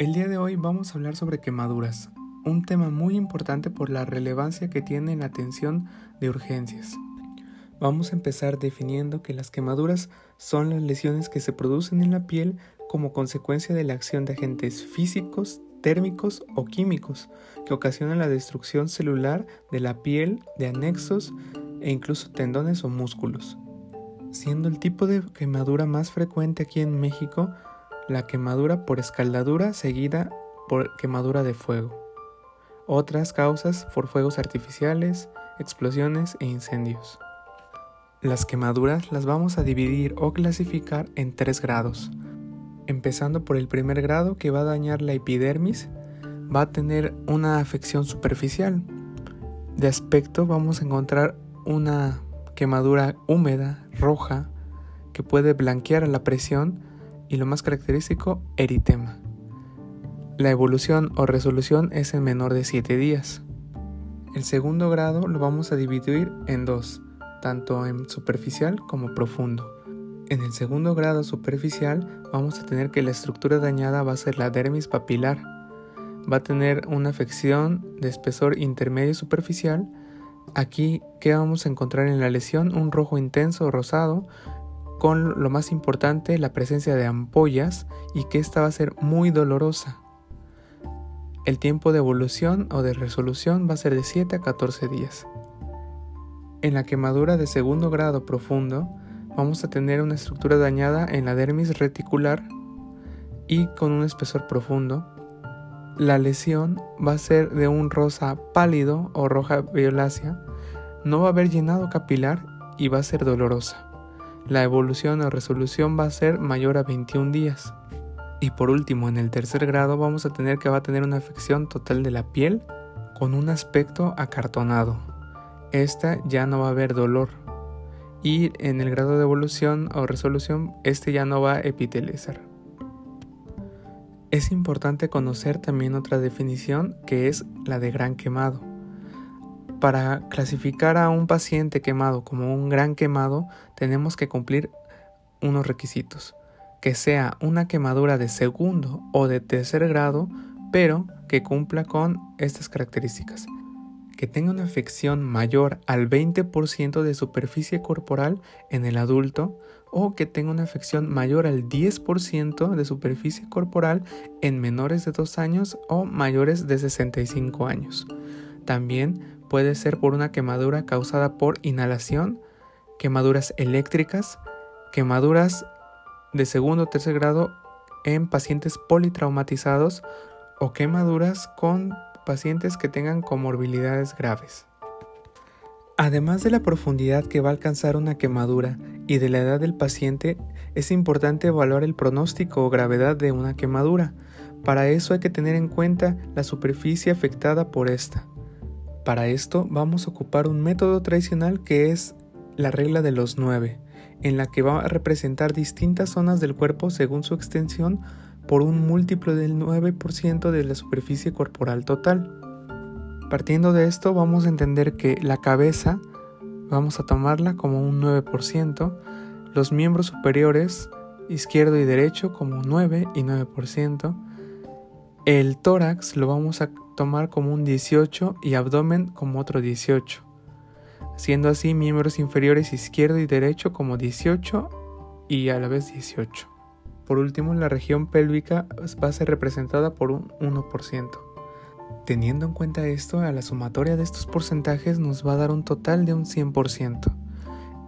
El día de hoy vamos a hablar sobre quemaduras, un tema muy importante por la relevancia que tiene en la atención de urgencias. Vamos a empezar definiendo que las quemaduras son las lesiones que se producen en la piel como consecuencia de la acción de agentes físicos, térmicos o químicos que ocasionan la destrucción celular de la piel, de anexos e incluso tendones o músculos. Siendo el tipo de quemadura más frecuente aquí en México la quemadura por escaldadura seguida por quemadura de fuego. Otras causas por fuegos artificiales, explosiones e incendios. Las quemaduras las vamos a dividir o clasificar en tres grados, empezando por el primer grado que va a dañar la epidermis, va a tener una afección superficial. De aspecto vamos a encontrar una quemadura húmeda, roja, que puede blanquear a la presión y lo más característico, eritema. La evolución o resolución es en menor de 7 días. El segundo grado lo vamos a dividir en dos, tanto en superficial como profundo. En el segundo grado superficial vamos a tener que la estructura dañada va a ser la dermis papilar. Va a tener una afección de espesor intermedio superficial. Aquí, ¿qué vamos a encontrar en la lesión? Un rojo intenso o rosado con lo más importante, la presencia de ampollas y que esta va a ser muy dolorosa. El tiempo de evolución o de resolución va a ser de 7 a 14 días. En la quemadura de segundo grado profundo, vamos a tener una estructura dañada en la dermis reticular y con un espesor profundo. La lesión va a ser de un rosa pálido o roja violácea, no va a haber llenado capilar y va a ser dolorosa. La evolución o resolución va a ser mayor a 21 días. Y por último, en el tercer grado vamos a tener que va a tener una afección total de la piel con un aspecto acartonado. Esta ya no va a haber dolor, y en el grado de evolución o resolución este ya no va a epitelizar. Es importante conocer también otra definición que es la de gran quemado. Para clasificar a un paciente quemado como un gran quemado tenemos que cumplir unos requisitos, que sea una quemadura de segundo o de tercer grado, pero que cumpla con estas características que tenga una afección mayor al 20% de superficie corporal en el adulto o que tenga una afección mayor al 10% de superficie corporal en menores de 2 años o mayores de 65 años. También puede ser por una quemadura causada por inhalación, quemaduras eléctricas, quemaduras de segundo o tercer grado en pacientes politraumatizados o quemaduras con pacientes que tengan comorbilidades graves. Además de la profundidad que va a alcanzar una quemadura y de la edad del paciente, es importante evaluar el pronóstico o gravedad de una quemadura. Para eso hay que tener en cuenta la superficie afectada por esta. Para esto vamos a ocupar un método tradicional que es la regla de los 9, en la que va a representar distintas zonas del cuerpo según su extensión por un múltiplo del 9% de la superficie corporal total. Partiendo de esto vamos a entender que la cabeza vamos a tomarla como un 9%, los miembros superiores izquierdo y derecho como 9 y 9%, el tórax lo vamos a tomar como un 18 y abdomen como otro 18, siendo así miembros inferiores izquierdo y derecho como 18 y a la vez 18. Por último, la región pélvica va a ser representada por un 1%. Teniendo en cuenta esto, a la sumatoria de estos porcentajes nos va a dar un total de un 100%.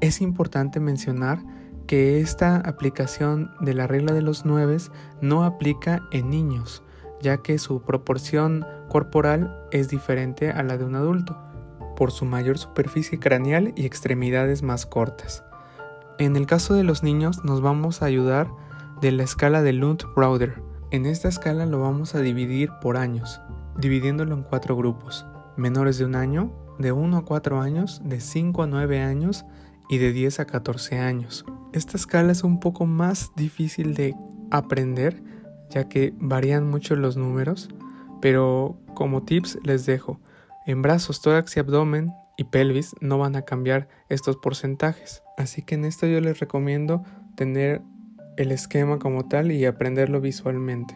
Es importante mencionar que esta aplicación de la regla de los 9 no aplica en niños, ya que su proporción corporal es diferente a la de un adulto, por su mayor superficie craneal y extremidades más cortas. En el caso de los niños nos vamos a ayudar de la escala de Lund-Browder. En esta escala lo vamos a dividir por años, dividiéndolo en cuatro grupos, menores de un año, de 1 a 4 años, de 5 a 9 años y de 10 a 14 años. Esta escala es un poco más difícil de aprender, ya que varían mucho los números, pero como tips les dejo, en brazos, tórax y abdomen y pelvis no van a cambiar estos porcentajes. Así que en esto yo les recomiendo tener el esquema como tal y aprenderlo visualmente.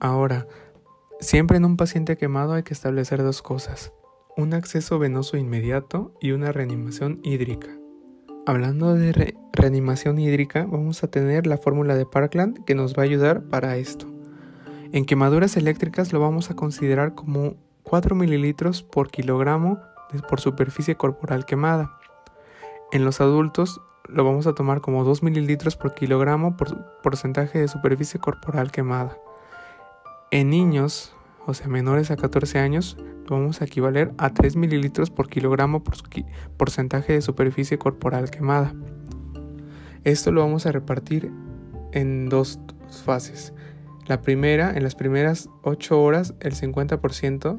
Ahora, siempre en un paciente quemado hay que establecer dos cosas, un acceso venoso inmediato y una reanimación hídrica. Hablando de reanimación hídrica, vamos a tener la fórmula de Parkland que nos va a ayudar para esto. En quemaduras eléctricas lo vamos a considerar como 4 mililitros por kilogramo por superficie corporal quemada. En los adultos lo vamos a tomar como 2 mililitros por kilogramo por porcentaje de superficie corporal quemada. En niños, o sea, menores a 14 años, vamos a equivaler a 3 mililitros por kilogramo por porcentaje de superficie corporal quemada. Esto lo vamos a repartir en dos fases. La primera, en las primeras 8 horas, el 50%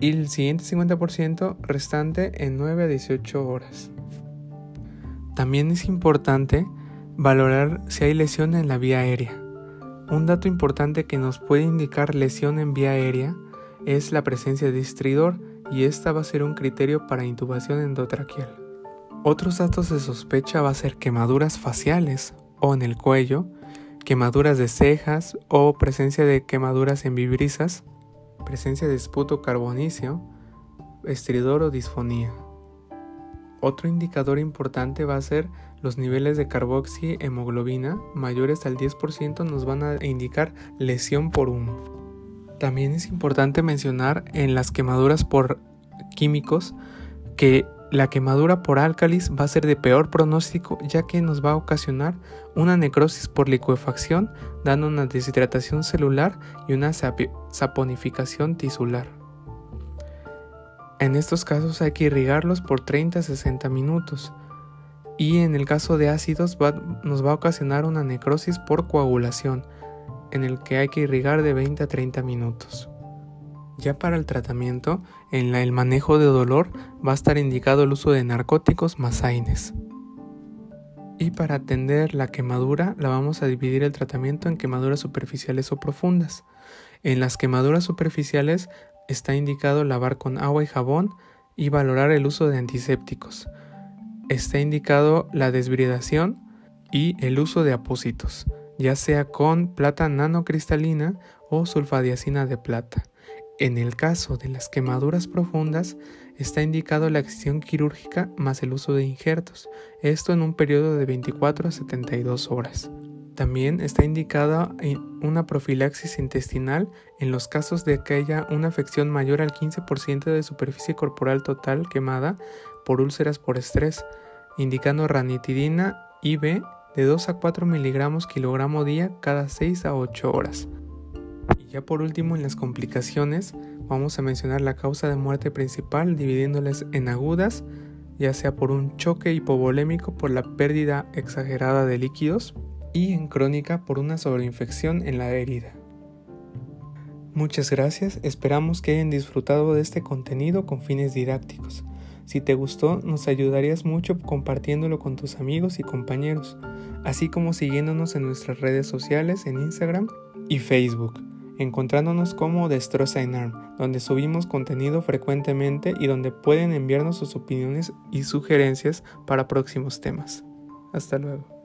y el siguiente 50% restante en 9 a 18 horas. También es importante valorar si hay lesión en la vía aérea. Un dato importante que nos puede indicar lesión en vía aérea es la presencia de estridor y esta va a ser un criterio para intubación endotraqueal. Otros datos de sospecha va a ser quemaduras faciales o en el cuello, quemaduras de cejas o presencia de quemaduras en vibrisas, presencia de esputo carbonicio, estridor o disfonía. Otro indicador importante va a ser los niveles de carboxihemoglobina mayores al 10% nos van a indicar lesión por humo. También es importante mencionar en las quemaduras por químicos que la quemadura por álcalis va a ser de peor pronóstico ya que nos va a ocasionar una necrosis por licuefacción, dando una deshidratación celular y una saponificación tisular. En estos casos hay que irrigarlos por 30 a 60 minutos y en el caso de ácidos nos va a ocasionar una necrosis por coagulación, en el que hay que irrigar de 20 a 30 minutos. Ya para el tratamiento, en el manejo de dolor va a estar indicado el uso de narcóticos más AINES. Y para atender la quemadura, la vamos a dividir el tratamiento en quemaduras superficiales o profundas. En las quemaduras superficiales está indicado lavar con agua y jabón y valorar el uso de antisépticos. Está indicado la desbridación y el uso de apósitos, ya sea con plata nanocristalina o sulfadiacina de plata. En el caso de las quemaduras profundas, está indicado la acción quirúrgica más el uso de injertos, esto en un periodo de 24 a 72 horas. También está indicada una profilaxis intestinal en los casos de que haya una afección mayor al 15% de superficie corporal total quemada por úlceras por estrés, indicando ranitidina IV de 2 a 4 miligramos kilogramo día cada 6 a 8 horas. Y ya por último, en las complicaciones, vamos a mencionar la causa de muerte principal dividiéndoles en agudas, ya sea por un choque hipovolémico por la pérdida exagerada de líquidos y en crónica por una sobreinfección en la herida. Muchas gracias, esperamos que hayan disfrutado de este contenido con fines didácticos. Si te gustó, nos ayudarías mucho compartiéndolo con tus amigos y compañeros, así como siguiéndonos en nuestras redes sociales en Instagram y Facebook encontrándonos como Destroza en ARM, donde subimos contenido frecuentemente y donde pueden enviarnos sus opiniones y sugerencias para próximos temas. Hasta luego.